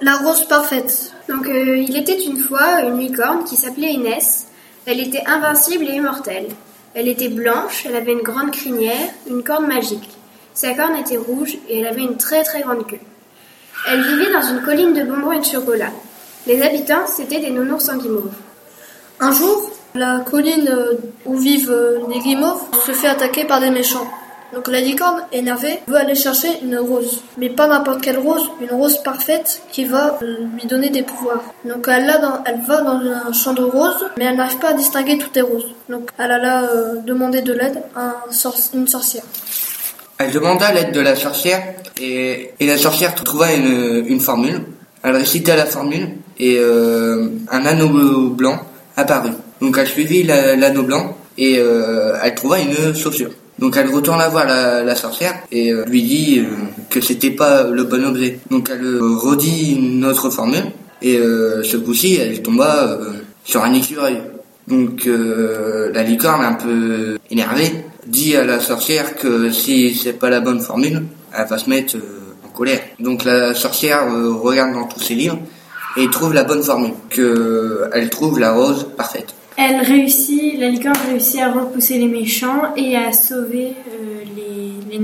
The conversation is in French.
La rose parfaite. Donc euh, il était une fois une licorne qui s'appelait Inès. Elle était invincible et immortelle. Elle était blanche, elle avait une grande crinière, une corne magique. Sa corne était rouge et elle avait une très très grande queue. Elle vivait dans une colline de bonbons et de chocolat. Les habitants, c'étaient des nounours en guimauve. Un jour, la colline où vivent euh, les guimauves se fait attaquer par des méchants. Donc la licorne, énervée, veut aller chercher une rose. Mais pas n'importe quelle rose, une rose parfaite qui va euh, lui donner des pouvoirs. Donc elle, va dans un champ de roses, mais elle n'arrive pas à distinguer toutes les roses. Donc elle a là euh, demandé de l'aide à une sorcière. Elle demanda l'aide de la sorcière et, la sorcière trouva une, une formule. Elle récita la formule et euh, un anneau blanc apparut. Donc elle suivit l'anneau blanc et euh, elle trouva une chaussure. Donc elle retourne voir la, la sorcière et euh, lui dit euh, que c'était pas le bon objet. Donc elle euh, redit une autre formule et ce coup-ci elle tomba sur un écureuil. Donc la licorne un peu énervée dit à la sorcière que si c'est pas la bonne formule, elle va se mettre en colère. Donc la sorcière regarde dans tous ses livres et trouve la bonne formule, que elle trouve la rose parfaite. Elle réussit, la réussit à repousser les méchants et à sauver euh, les, les